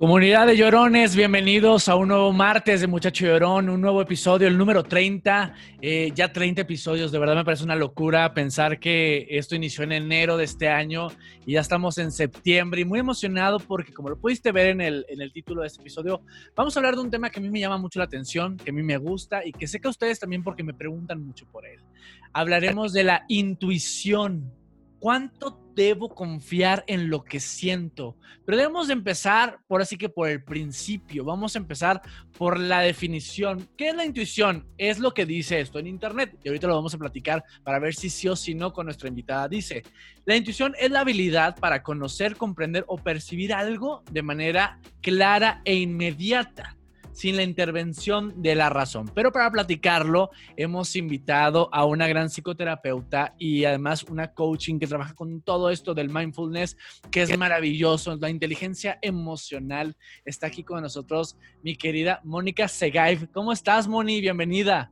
Comunidad de llorones, bienvenidos a un nuevo martes de Muchacho Llorón, un nuevo episodio, el número 30, eh, ya 30 episodios, de verdad me parece una locura pensar que esto inició en enero de este año y ya estamos en septiembre y muy emocionado porque como lo pudiste ver en el, en el título de este episodio, vamos a hablar de un tema que a mí me llama mucho la atención, que a mí me gusta y que sé que a ustedes también porque me preguntan mucho por él. Hablaremos de la intuición ¿Cuánto debo confiar en lo que siento? Pero debemos de empezar por así que por el principio. Vamos a empezar por la definición. ¿Qué es la intuición? Es lo que dice esto en Internet. Y ahorita lo vamos a platicar para ver si sí o si no con nuestra invitada. Dice, la intuición es la habilidad para conocer, comprender o percibir algo de manera clara e inmediata sin la intervención de la razón. Pero para platicarlo, hemos invitado a una gran psicoterapeuta y además una coaching que trabaja con todo esto del mindfulness, que es maravilloso. La inteligencia emocional está aquí con nosotros, mi querida Mónica Segaiv. ¿Cómo estás, Moni? Bienvenida.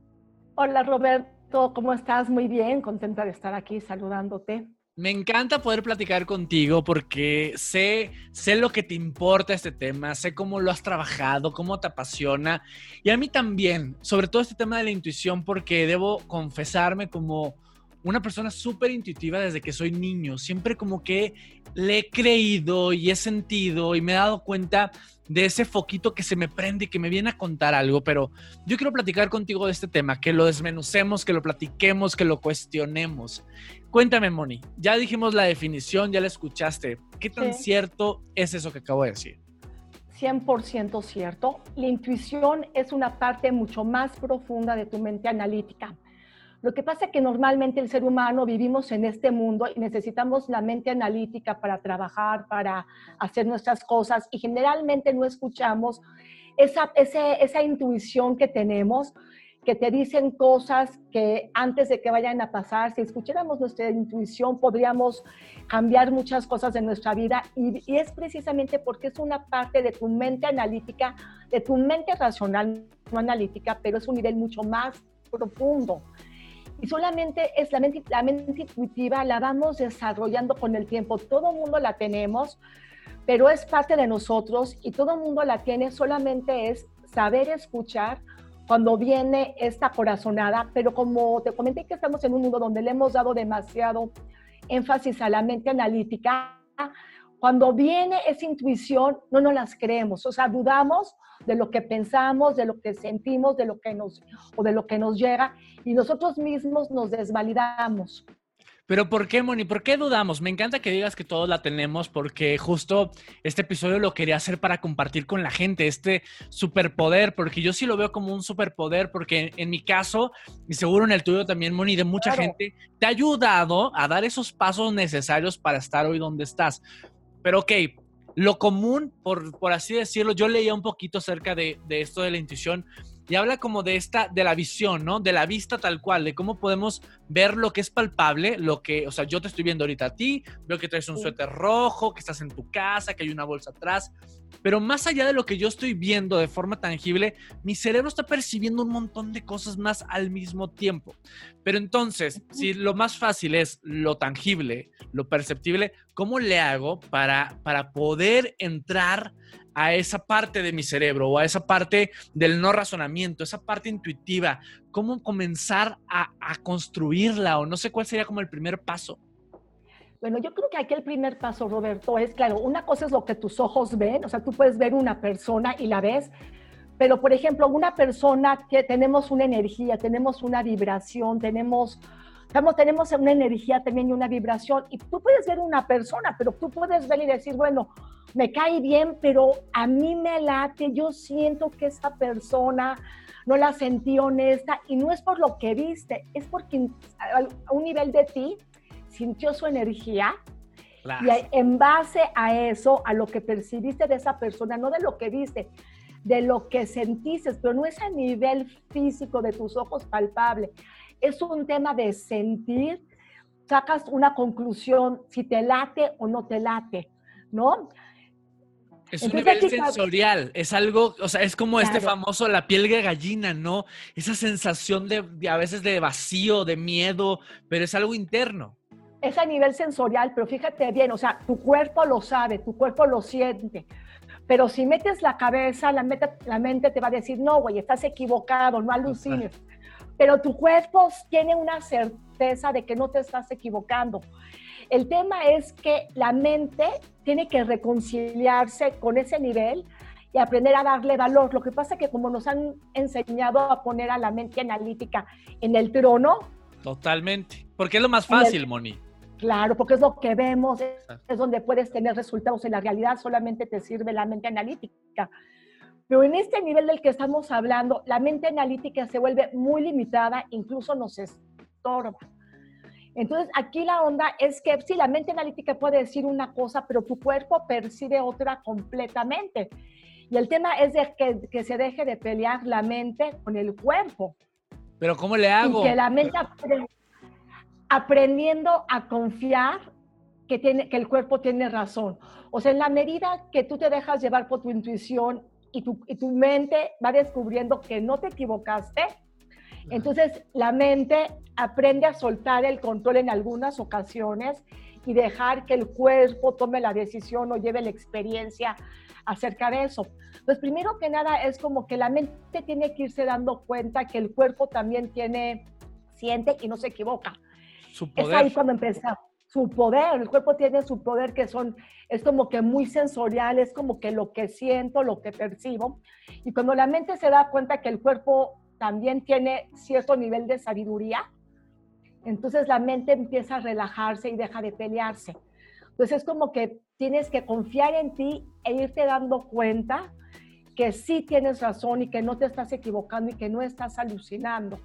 Hola, Roberto. ¿Cómo estás? Muy bien, contenta de estar aquí saludándote. Me encanta poder platicar contigo porque sé, sé lo que te importa este tema, sé cómo lo has trabajado, cómo te apasiona. Y a mí también, sobre todo este tema de la intuición, porque debo confesarme como una persona súper intuitiva desde que soy niño. Siempre como que le he creído y he sentido y me he dado cuenta de ese foquito que se me prende y que me viene a contar algo, pero yo quiero platicar contigo de este tema, que lo desmenucemos, que lo platiquemos, que lo cuestionemos. Cuéntame, Moni, ya dijimos la definición, ya la escuchaste. ¿Qué tan cierto es eso que acabo de decir? 100% cierto. La intuición es una parte mucho más profunda de tu mente analítica. Lo que pasa es que normalmente el ser humano vivimos en este mundo y necesitamos la mente analítica para trabajar, para hacer nuestras cosas y generalmente no escuchamos esa, esa intuición que tenemos, que te dicen cosas que antes de que vayan a pasar, si escucháramos nuestra intuición, podríamos cambiar muchas cosas en nuestra vida y, y es precisamente porque es una parte de tu mente analítica, de tu mente racional, no analítica, pero es un nivel mucho más profundo. Y solamente es la mente, la mente intuitiva, la vamos desarrollando con el tiempo. Todo mundo la tenemos, pero es parte de nosotros y todo mundo la tiene. Solamente es saber escuchar cuando viene esta corazonada. Pero como te comenté que estamos en un mundo donde le hemos dado demasiado énfasis a la mente analítica, cuando viene esa intuición, no nos las creemos, o sea, dudamos de lo que pensamos, de lo que sentimos, de lo que nos o de lo que nos llega y nosotros mismos nos desvalidamos. Pero ¿por qué, Moni? ¿Por qué dudamos? Me encanta que digas que todos la tenemos porque justo este episodio lo quería hacer para compartir con la gente, este superpoder, porque yo sí lo veo como un superpoder, porque en, mi caso, y seguro en el tuyo también, Moni, de mucha gente, te ha ayudado a dar esos pasos necesarios para estar hoy donde estás. Pero ok, lo común, por, por así decirlo, yo leía un poquito acerca de, de esto de la intuición y habla como de esta, de la visión, ¿no? De la vista tal cual, de cómo podemos ver lo que es palpable, lo que, o sea, yo te estoy viendo ahorita a ti, veo que traes un suéter rojo, que estás en tu casa, que hay una bolsa atrás, pero más allá de lo que yo estoy viendo de forma tangible, mi cerebro está percibiendo un montón de cosas más al mismo tiempo. Pero entonces, si lo más fácil es lo tangible, lo perceptible, ¿cómo le hago para, para poder entrar a esa parte de mi cerebro o a esa parte del no razonamiento, esa parte intuitiva, cómo comenzar a, construirla o no sé cuál sería como el primer paso. Bueno, yo creo que aquí el primer paso, Roberto, es claro, una cosa es lo que tus ojos ven, o sea, tú puedes ver una persona y la ves, pero por ejemplo, una persona que tenemos una energía, tenemos una vibración, tenemos tenemos una energía también y una vibración. Y tú puedes ver una persona, pero tú puedes ver y decir, bueno, me cae bien, pero a mí me late, yo siento que esa persona no la sentí honesta y no es por lo que viste, es porque a un nivel de ti sintió su energía Y en base a eso, a lo que percibiste de esa persona, no de lo que viste, de lo que sentiste, pero no es a nivel físico de tus ojos palpable. Es un tema de sentir, sacas una conclusión si te late o no te late, ¿no? Es un nivel sensorial, es algo, o sea, es como este famoso la piel de gallina, ¿no? Esa sensación de, a veces de vacío, de miedo, pero es algo interno. Es a nivel sensorial, pero fíjate bien, o sea, tu cuerpo lo sabe, tu cuerpo lo siente. Pero si metes la cabeza, la, la mente te va a decir, no, güey, estás equivocado, no alucines. Pero tu cuerpo tiene una certeza de que no te estás equivocando. El tema es que la mente tiene que reconciliarse con ese nivel y aprender a darle valor. Lo que pasa es que como nos han enseñado a poner a la mente analítica en el trono. Totalmente. Porque es lo más fácil, Moni. Claro, porque es lo que vemos, es donde puedes tener resultados. En la realidad solamente te sirve la mente analítica. Pero en este nivel del que estamos hablando, la mente analítica se vuelve muy limitada, incluso nos estorba. Entonces, aquí la onda es que sí, la mente analítica puede decir una cosa, pero tu cuerpo percibe otra completamente. Y el tema es de que, se deje de pelear la mente con el cuerpo. Pero ¿cómo le hago? que la mente aprendiendo a confiar que, tiene, que el cuerpo tiene razón. O sea, en la medida que tú te dejas llevar por tu intuición y tu, y tu mente va descubriendo que no te equivocaste, entonces, la mente aprende a soltar el control en algunas ocasiones y dejar que el cuerpo tome la decisión o lleve la experiencia acerca de eso. Pues primero que nada es como que la mente tiene que irse dando cuenta que el cuerpo también tiene, siente y no se equivoca. Su poder. Es ahí cuando empieza su poder, el cuerpo tiene su poder que son, es como que muy sensorial, es como que lo que siento, lo que percibo. Y cuando la mente se da cuenta que el cuerpo también tiene cierto nivel de sabiduría, entonces la mente empieza a relajarse y deja de pelearse. Entonces es como que tienes que confiar en ti e irte dando cuenta que sí tienes razón y que no te estás equivocando y que no estás alucinando.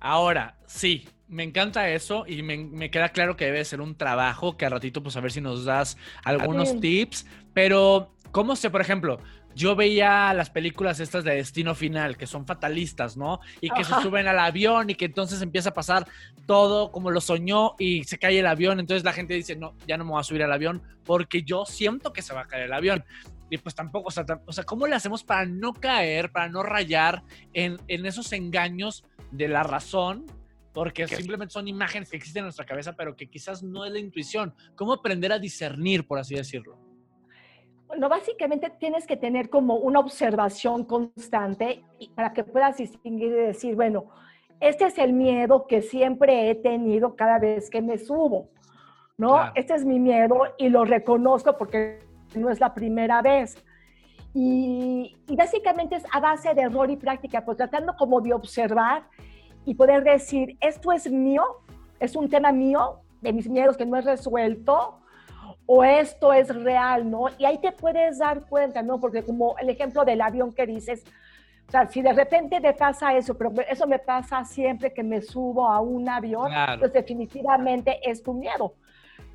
Ahora, sí, me encanta eso y me, queda claro que debe ser un trabajo que a ratito, pues a ver si nos das algunos tips, pero ¿cómo sé, por ejemplo, yo veía las películas estas de Destino Final, que son fatalistas, ¿no? Y que se suben al avión y que entonces empieza a pasar todo como lo soñó y se cae el avión. Entonces la gente dice, no, ya no me voy a subir al avión porque yo siento que se va a caer el avión. Y pues tampoco, o sea, o sea ¿cómo le hacemos para no caer, para no rayar en, en esos engaños de la razón? Porque simplemente son imágenes que existen en nuestra cabeza, pero que quizás no es la intuición. ¿Cómo aprender a discernir, por así decirlo? Bueno, básicamente tienes que tener como una observación constante para que puedas distinguir y decir, bueno, este es el miedo que siempre he tenido cada vez que me subo, ¿no? Este es mi miedo y lo reconozco porque no es la primera vez. Y, y, básicamente es a base de error y práctica, pues tratando como de observar y poder decir, esto es mío, es un tema mío, de mis miedos que no he resuelto, o esto es real, ¿no? Y ahí te puedes dar cuenta, ¿no? Porque como el ejemplo del avión que dices, o sea, si de repente te pasa eso, pero eso me pasa siempre que me subo a un avión, pues definitivamente es tu miedo.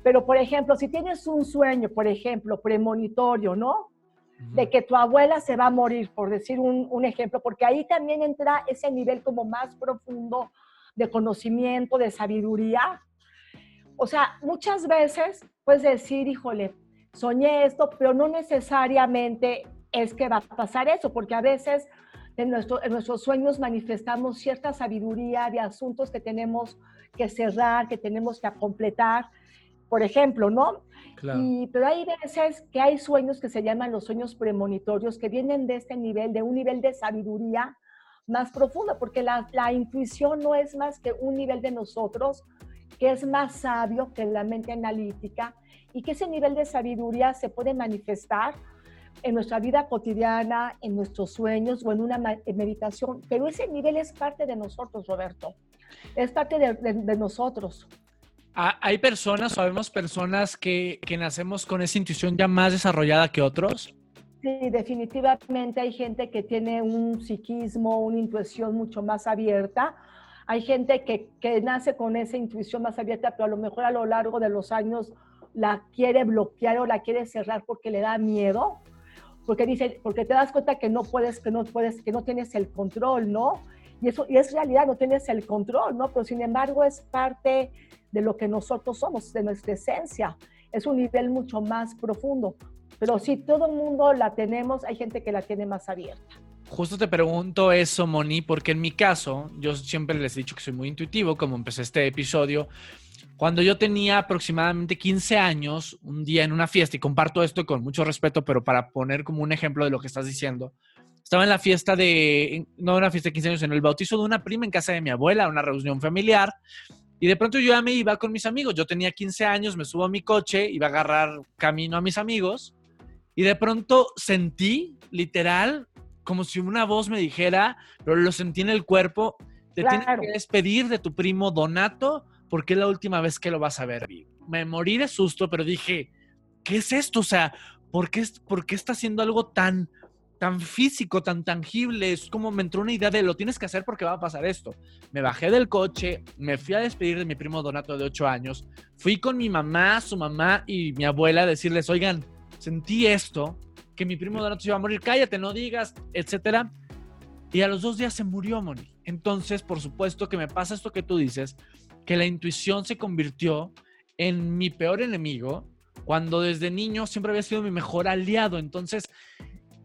Pero, por ejemplo, si tienes un sueño, por ejemplo, premonitorio, ¿no? De que tu abuela se va a morir, por decir un, ejemplo, porque ahí también entra ese nivel como más profundo de conocimiento, de sabiduría, o sea, muchas veces puedes decir, híjole, soñé esto, pero no necesariamente es que va a pasar eso, porque a veces en, en nuestros sueños manifestamos cierta sabiduría de asuntos que tenemos que cerrar, que tenemos que completar, por ejemplo, ¿no? Claro. Y, pero hay veces que hay sueños que se llaman los sueños premonitorios, que vienen de este nivel, de un nivel de sabiduría más profundo, porque la, la intuición no es más que un nivel de nosotros que es más sabio que la mente analítica y que ese nivel de sabiduría se puede manifestar en nuestra vida cotidiana, en nuestros sueños o en una meditación, pero ese nivel es parte de nosotros, Roberto, es parte de, nosotros. ¿Hay personas, sabemos personas que, que nacemos con esa intuición ya más desarrollada que otros? Sí, definitivamente hay gente que tiene un psiquismo, una intuición mucho más abierta, hay gente que, nace con esa intuición más abierta, pero a lo mejor a lo largo de los años la quiere bloquear o la quiere cerrar porque le da miedo, porque dice, porque te das cuenta que no puedes, que no puedes, que no tienes el control, ¿no? Y eso y es realidad, no tienes el control, ¿no? Pero sin embargo es parte de lo que nosotros somos, de nuestra esencia. Es un nivel mucho más profundo. Pero si todo el mundo la tenemos, hay gente que la tiene más abierta. Justo te pregunto eso, Moni, porque en mi caso, yo siempre les he dicho que soy muy intuitivo, como empecé este episodio. Cuando yo tenía aproximadamente 15 años, un día en una fiesta, y comparto esto con mucho respeto, pero para poner como un ejemplo de lo que estás diciendo, estaba en la fiesta de, no una fiesta de 15 años, en el bautizo de una prima en casa de mi abuela, una reunión familiar, y de pronto yo ya me iba con mis amigos. Yo tenía 15 años, me subo a mi coche, iba a agarrar camino a mis amigos, y de pronto sentí, literal, como si una voz me dijera, pero lo sentí en el cuerpo, te tienes que despedir de tu primo Donato porque es la última vez que lo vas a ver. Me morí de susto, pero dije, ¿qué es esto? O sea, ¿por qué, por qué está haciendo algo tan, tan físico, tan tangible? Es como me entró una idea de lo tienes que hacer porque va a pasar esto. Me bajé del coche, me fui a despedir de mi primo Donato de 8 años, fui con mi mamá, su mamá y mi abuela a decirles, oigan, sentí esto, que mi primo Donato se iba a morir, cállate, no digas, etcétera. Y a los dos días se murió, Moni. Entonces, por supuesto que me pasa esto que tú dices, que la intuición se convirtió en mi peor enemigo, cuando desde niño siempre había sido mi mejor aliado. Entonces,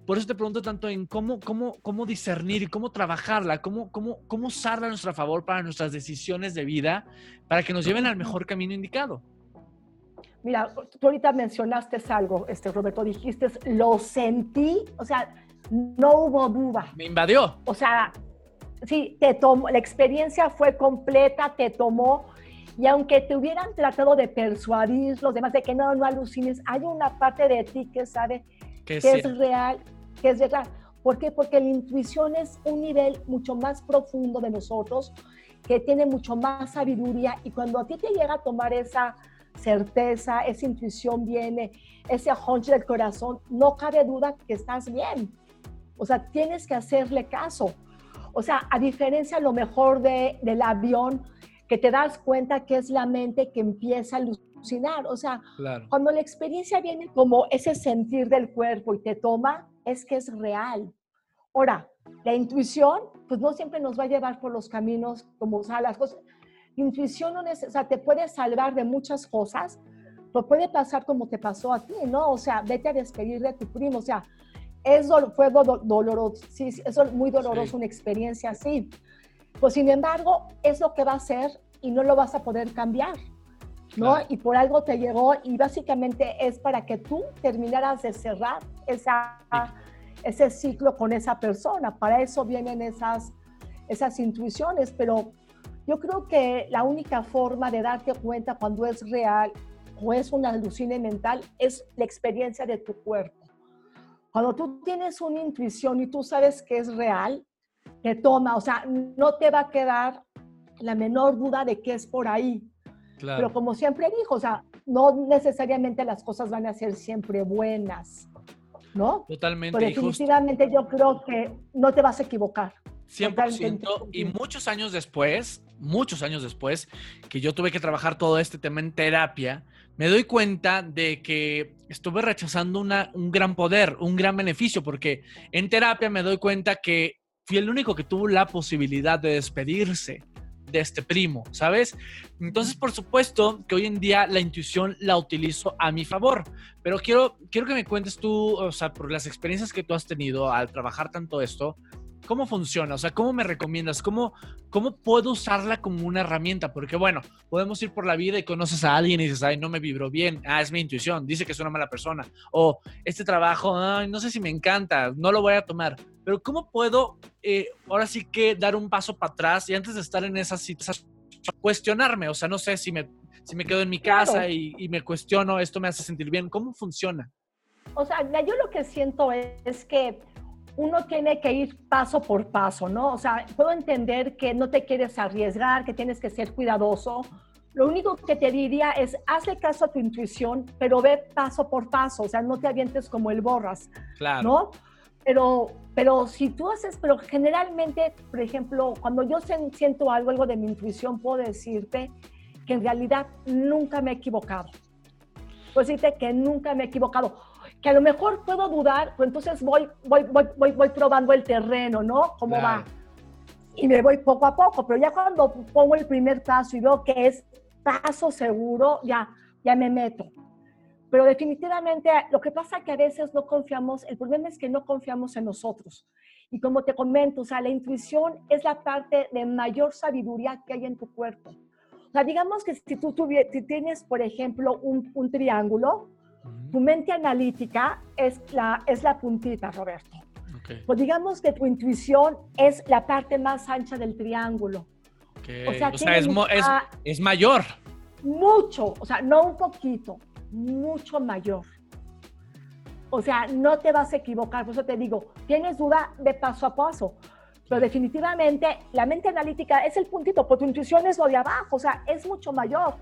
por eso te pregunto tanto en cómo, cómo, cómo discernir y cómo trabajarla, cómo, cómo, cómo usarla a nuestro favor para nuestras decisiones de vida, para que nos lleven al mejor camino indicado. Mira, tú ahorita mencionaste algo, este, Roberto, dijiste, lo sentí, o sea, no hubo duda. Me invadió. O sea, sí, te tomó, la experiencia fue completa, te tomó, y aunque te hubieran tratado de persuadir los demás de que no, no alucines, hay una parte de ti que sabe que, es real, que es real. ¿Por qué? Porque la intuición es un nivel mucho más profundo de nosotros, que tiene mucho más sabiduría, y cuando a ti te llega a tomar esa certeza, esa intuición viene, ese hunch del corazón, no cabe duda que estás bien. O sea, tienes que hacerle caso. O sea, a diferencia a lo mejor de, del avión, que te das cuenta que es la mente que empieza a alucinar. O sea, cuando la experiencia viene como ese sentir del cuerpo y te toma, es que es real. Ahora, la intuición, pues no siempre nos va a llevar por los caminos como, o sea, las cosas intuición no es, o sea, te puede salvar de muchas cosas, pero puede pasar como te pasó a ti, ¿no? O sea, vete a despedir de tu primo, o sea, es fue doloroso, sí, es muy doloroso una experiencia así. Pues sin embargo, es lo que va a ser y no lo vas a poder cambiar, ¿no? Y por algo te llegó y básicamente es para que tú terminaras de cerrar esa, ese ciclo con esa persona. Para eso vienen esas, esas intuiciones, pero yo creo que la única forma de darte cuenta cuando es real o es una alucine mental es la experiencia de tu cuerpo. Cuando tú tienes una intuición y tú sabes que es real, te toma, o sea, no te va a quedar la menor duda de que es por ahí. Pero como siempre dijo, o sea, no necesariamente las cosas van a ser siempre buenas, ¿no? Totalmente. Pero definitivamente yo creo que no te vas a equivocar. 100%. Y muchos años después, muchos años después, que yo tuve que trabajar todo este tema en terapia, me doy cuenta de que estuve rechazando una, un gran poder, un gran beneficio, porque en terapia me doy cuenta que fui el único que tuvo la posibilidad de despedirse de este primo, ¿sabes? Entonces, por supuesto que hoy en día la intuición la utilizo a mi favor, pero quiero, quiero que me cuentes tú, o sea, por las experiencias que tú has tenido al trabajar tanto esto, ¿Cómo funciona? O sea, ¿cómo me recomiendas? ¿Cómo, ¿Cómo puedo usarla como una herramienta? Porque, bueno, podemos ir por la vida y conoces a alguien y dices, ay, no me vibró bien. Ah, es mi intuición. Dice que es una mala persona. O este trabajo, ay, no sé si me encanta, no lo voy a tomar. Pero, ¿cómo puedo eh, ahora sí que dar un paso para atrás y antes de estar en esas situaciones, cuestionarme? O sea, no sé si me, si me quedo en mi casa y, y me cuestiono, esto me hace sentir bien. ¿Cómo funciona? O sea, yo lo que siento es que uno tiene que ir paso por paso, ¿no? O sea, puedo entender que no te quieres arriesgar, que tienes que ser cuidadoso. Lo único que te diría es, hazle caso a tu intuición, pero ve paso por paso, o sea, no te avientes como el borras, claro. ¿no? Pero, pero si tú haces, pero generalmente, por ejemplo, cuando yo siento algo, algo de mi intuición, puedo decirte que en realidad nunca me he equivocado. pues decirte que nunca me he equivocado. Que a lo mejor puedo dudar, pues entonces voy, voy, voy, voy, voy probando el terreno, ¿no? ¿Cómo va? Y me voy poco a poco, pero ya cuando pongo el primer paso y veo que es paso seguro, ya, ya me meto. Pero definitivamente lo que pasa es que a veces no confiamos, el problema es que no confiamos en nosotros. Y como te comento, o sea, la intuición es la parte de mayor sabiduría que hay en tu cuerpo. O sea, digamos que si tú si tienes, por ejemplo, un, un triángulo, tu mente analítica es la, es la puntita, Roberto. Pues digamos que tu intuición es la parte más ancha del triángulo. O sea, es, es, mayor. Mucho, o sea, no un poquito, mucho mayor. O sea, no te vas a equivocar, por eso te digo, tienes duda de paso a paso, pero definitivamente la mente analítica es el puntito, porque tu intuición es lo de abajo, o sea, es mucho mayor.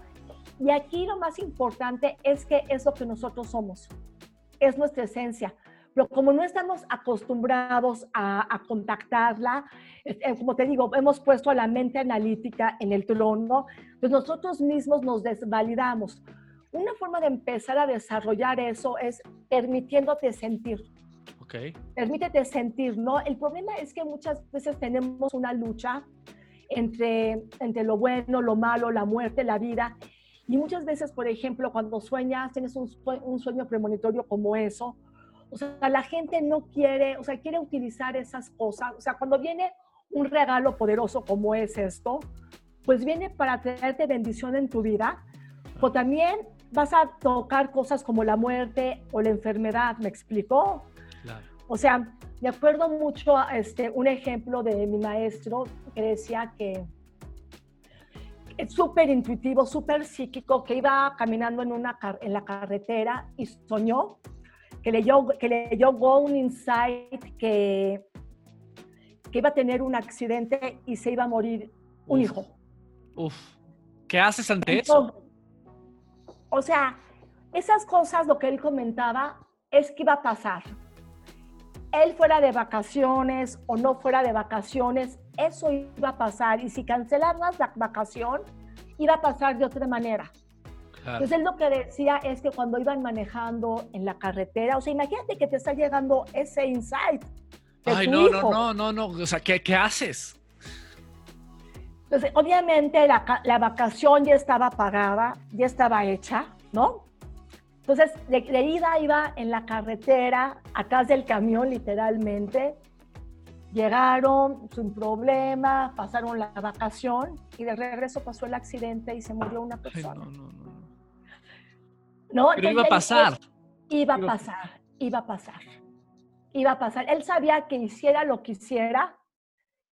Y aquí lo más importante es que es lo que nosotros somos, es nuestra esencia. Pero como no estamos acostumbrados a, contactarla, eh, como te digo, hemos puesto a la mente analítica en el trono, pues nosotros mismos nos desvalidamos. Una forma de empezar a desarrollar eso es permitiéndote sentir. Okay. Permítete sentir, ¿no? El problema es que muchas veces tenemos una lucha entre, entre lo bueno, lo malo, la muerte, la vida. Y muchas veces, por ejemplo, cuando sueñas, tienes un, un sueño premonitorio como eso, o sea, la gente no quiere, o sea, quiere utilizar esas cosas. O sea, cuando viene un regalo poderoso como es esto, pues viene para traerte bendición en tu vida, o también vas a tocar cosas como la muerte o la enfermedad, ¿me explicó? O sea, me acuerdo mucho este, un ejemplo de mi maestro que decía que súper intuitivo, súper psíquico, que iba caminando en, una, en la carretera y soñó que leyó, que leyó un Insight que, que iba a tener un accidente y se iba a morir un hijo. Uf. ¿Qué haces ante eso? O sea, esas cosas, lo que él comentaba, es que iba a pasar. Él fuera de vacaciones o no fuera de vacaciones, eso iba a pasar. Y si cancelas la vacación, iba a pasar de otra manera. Entonces él lo que decía es que cuando iban manejando en la carretera, o sea, imagínate que te está llegando ese insight. Ay, no, no, no, no, no, o sea, ¿qué, qué haces? Entonces, obviamente la, la, vacación ya estaba pagada, ya estaba hecha, ¿no? Entonces, de, de, ida iba en la carretera, atrás del camión, literalmente. Llegaron sin problema, pasaron la vacación y de regreso pasó el accidente y se murió una persona. Ay, no, no, no. ¿no? Pero iba a pasar. Iba a pasar, iba a pasar, iba a pasar. Él sabía que hiciera lo que hiciera,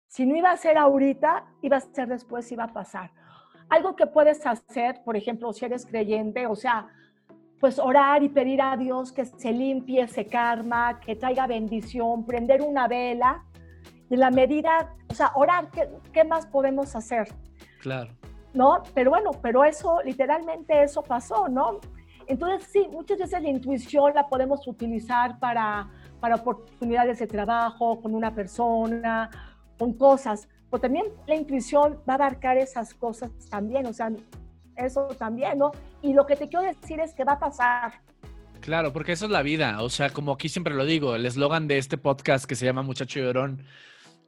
si no iba a ser ahorita, iba a ser después, iba a pasar. Algo que puedes hacer, por ejemplo, si eres creyente, o sea, pues orar y pedir a Dios que se limpie ese karma, que traiga bendición, prender una vela. En la medida, o sea, orar, ¿qué, qué más podemos hacer? Claro. ¿No? Pero bueno, pero eso, literalmente eso pasó, ¿no? Entonces, sí, muchas veces la intuición la podemos utilizar para, para oportunidades de trabajo, con una persona, con cosas, pero también la intuición va a abarcar esas cosas también, o sea, eso también, ¿no? Y lo que te quiero decir es que va a pasar. Claro, porque eso es la vida, o sea, como aquí siempre lo digo, el eslogan de este podcast que se llama Muchacho Llorón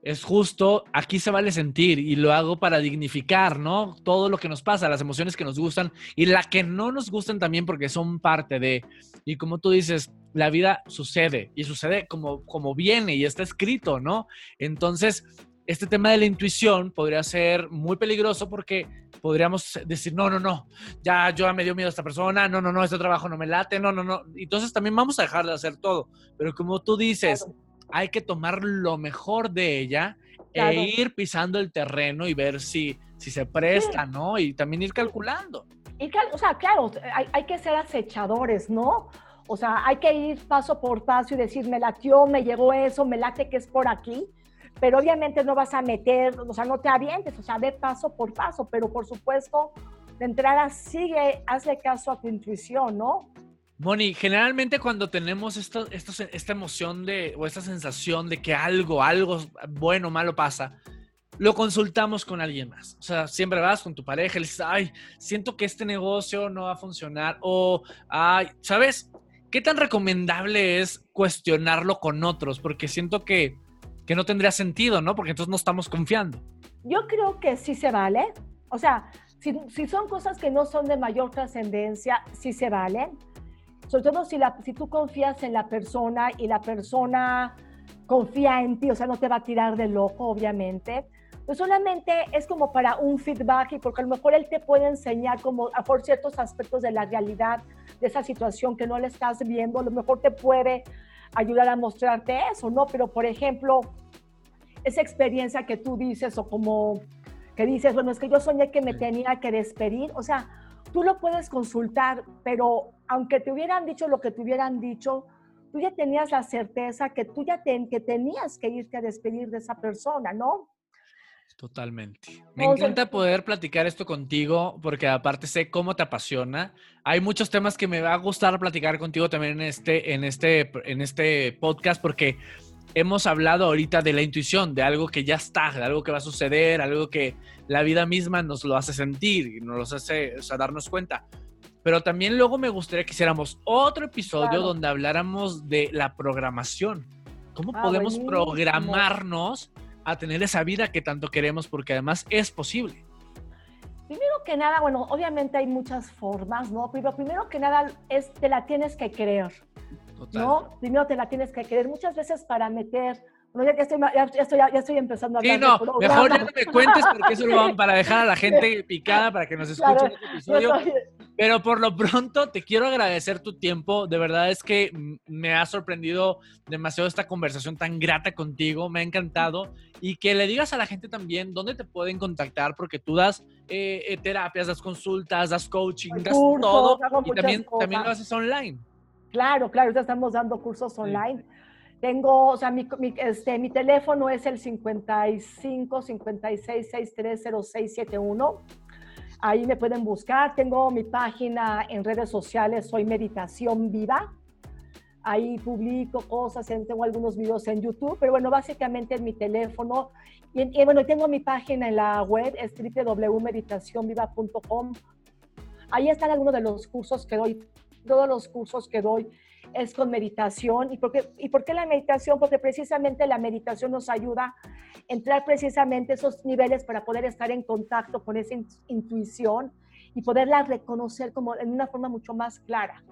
es justo, aquí se vale sentir y lo hago para dignificar, ¿no? Todo lo que nos pasa, las emociones que nos gustan y las que no nos gustan también porque son parte de, y como tú dices, la vida sucede y sucede como, como viene y está escrito, ¿no? Entonces, este tema de la intuición podría ser muy peligroso porque podríamos decir, no, no, no, ya yo me dio miedo a esta persona, no, no, no, este trabajo no me late, no, no, no. Entonces también vamos a dejar de hacer todo. Pero como tú dices, hay que tomar lo mejor de ella e ir pisando el terreno y ver si, si se presta, ¿no? Y también ir calculando. Y, o sea, claro, hay, hay, que ser acechadores, ¿no? O sea, hay que ir paso por paso y decir, me latió, me llegó eso, me late que es por aquí, pero obviamente no vas a meter, o sea, no te avientes, o sea, ve paso por paso, pero por supuesto, de entrada sigue, hazle caso a tu intuición, ¿no? Moni, generalmente cuando tenemos esto, esta emoción de, o esta sensación de que algo, algo bueno o malo pasa, lo consultamos con alguien más. O sea, siempre vas con tu pareja y le dices, ay, siento que este negocio no va a funcionar. O, ay, ¿sabes? ¿Qué tan recomendable es cuestionarlo con otros? Porque siento que, que no tendría sentido, ¿no? Porque entonces no estamos confiando. Yo creo que sí se vale. O sea, si, si son cosas que no son de mayor trascendencia, sí se vale. Sobre todo si, la, si tú confías en la persona y la persona confía en ti, o sea, no te va a tirar de loco, obviamente pues solamente es como para un feedback y porque a lo mejor él te puede enseñar como a por ciertos aspectos de la realidad de esa situación que no le estás viendo, a lo mejor te puede ayudar a mostrarte eso, ¿no? Pero por ejemplo, esa experiencia que tú dices o como que dices, bueno, es que yo soñé que me tenía que despedir, o sea, tú lo puedes consultar, pero aunque te hubieran dicho lo que te hubieran dicho, tú ya tenías la certeza que tú ya que tenías que irte a despedir de esa persona, ¿no? Totalmente. Me encanta poder platicar esto contigo porque aparte sé cómo te apasiona. Hay muchos temas que me va a gustar platicar contigo también en este, en este, en este podcast porque hemos hablado ahorita de la intuición, de algo que ya está, de algo que va a suceder, algo que la vida misma nos lo hace sentir y nos lo hace darnos cuenta. Pero también luego me gustaría que hiciéramos otro episodio donde habláramos de la programación. ¿Cómo ah, podemos programarnos? a tener esa vida que tanto queremos porque además es posible? Primero que nada, bueno, obviamente hay muchas formas, ¿no? Pero primero que nada es te la tienes que creer, ¿no? Primero te la tienes que creer. Muchas veces para meter bueno, ya, estoy, ya, estoy, ya, estoy, empezando a hablar. Sí, no, mejor ya no me cuentes porque eso lo van para dejar a la gente picada para que nos escuchen este episodio. Pero por lo pronto te quiero agradecer tu tiempo. De verdad es que me ha sorprendido demasiado esta conversación tan grata contigo. Me ha encantado. Y que le digas a la gente también dónde te pueden contactar porque tú das eh, eh, terapias, das consultas, das coaching, das todo. Y también, también lo haces online. Claro, claro, ya estamos dando cursos online. Tengo, o sea, mi, este, mi teléfono es el 55 56 63 0671. Ahí me pueden buscar. Tengo mi página en redes sociales, soy Meditación Viva. Ahí publico cosas, tengo algunos videos en YouTube, pero bueno, básicamente en mi teléfono. Y, y bueno, tengo mi página en la web, es www.meditacionviva.com. Ahí están algunos de los cursos que doy, todos los cursos que doy es con meditación. ¿Y por, qué, ¿Y por la meditación? Porque precisamente la meditación nos ayuda a entrar precisamente esos niveles para poder estar en contacto con esa intuición y poderla reconocer como en una forma mucho más clara.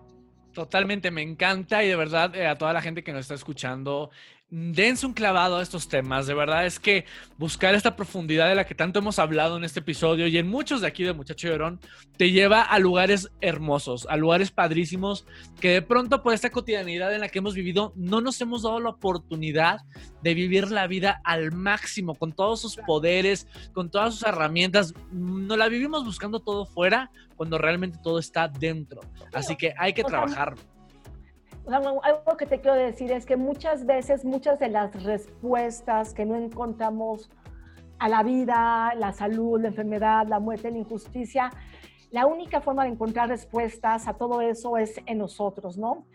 Totalmente, me encanta y de verdad eh, a toda la gente que nos está escuchando, dense un clavado a estos temas. De verdad es que buscar esta profundidad de la que tanto hemos hablado en este episodio y en muchos de aquí de Muchacho Llorón te lleva a lugares hermosos, a lugares padrísimos que de pronto por esta cotidianidad en la que hemos vivido no nos hemos dado la oportunidad de vivir la vida al máximo, con todos sus poderes, con todas sus herramientas. No la vivimos buscando todo fuera cuando realmente todo está dentro. Así que hay que algo que te quiero decir es que muchas veces, muchas de las respuestas que no encontramos a la vida, la salud, la enfermedad, la muerte, la injusticia, la única forma de encontrar respuestas a todo eso es en nosotros, ¿no?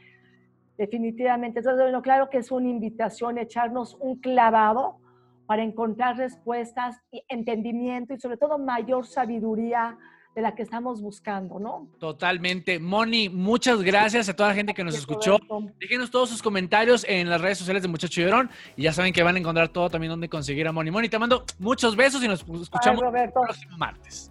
Definitivamente. Entonces, bueno, claro que es una invitación echarnos un clavado para encontrar respuestas y entendimiento y sobre todo mayor sabiduría de la que estamos buscando, ¿no? Totalmente. Moni, muchas gracias a toda la gente que nos escuchó. Déjenos todos sus comentarios en las redes sociales de Muchacho Llorón y ya saben que van a encontrar todo también donde conseguir a Moni. Moni, te mando muchos besos y nos escuchamos el próximo martes.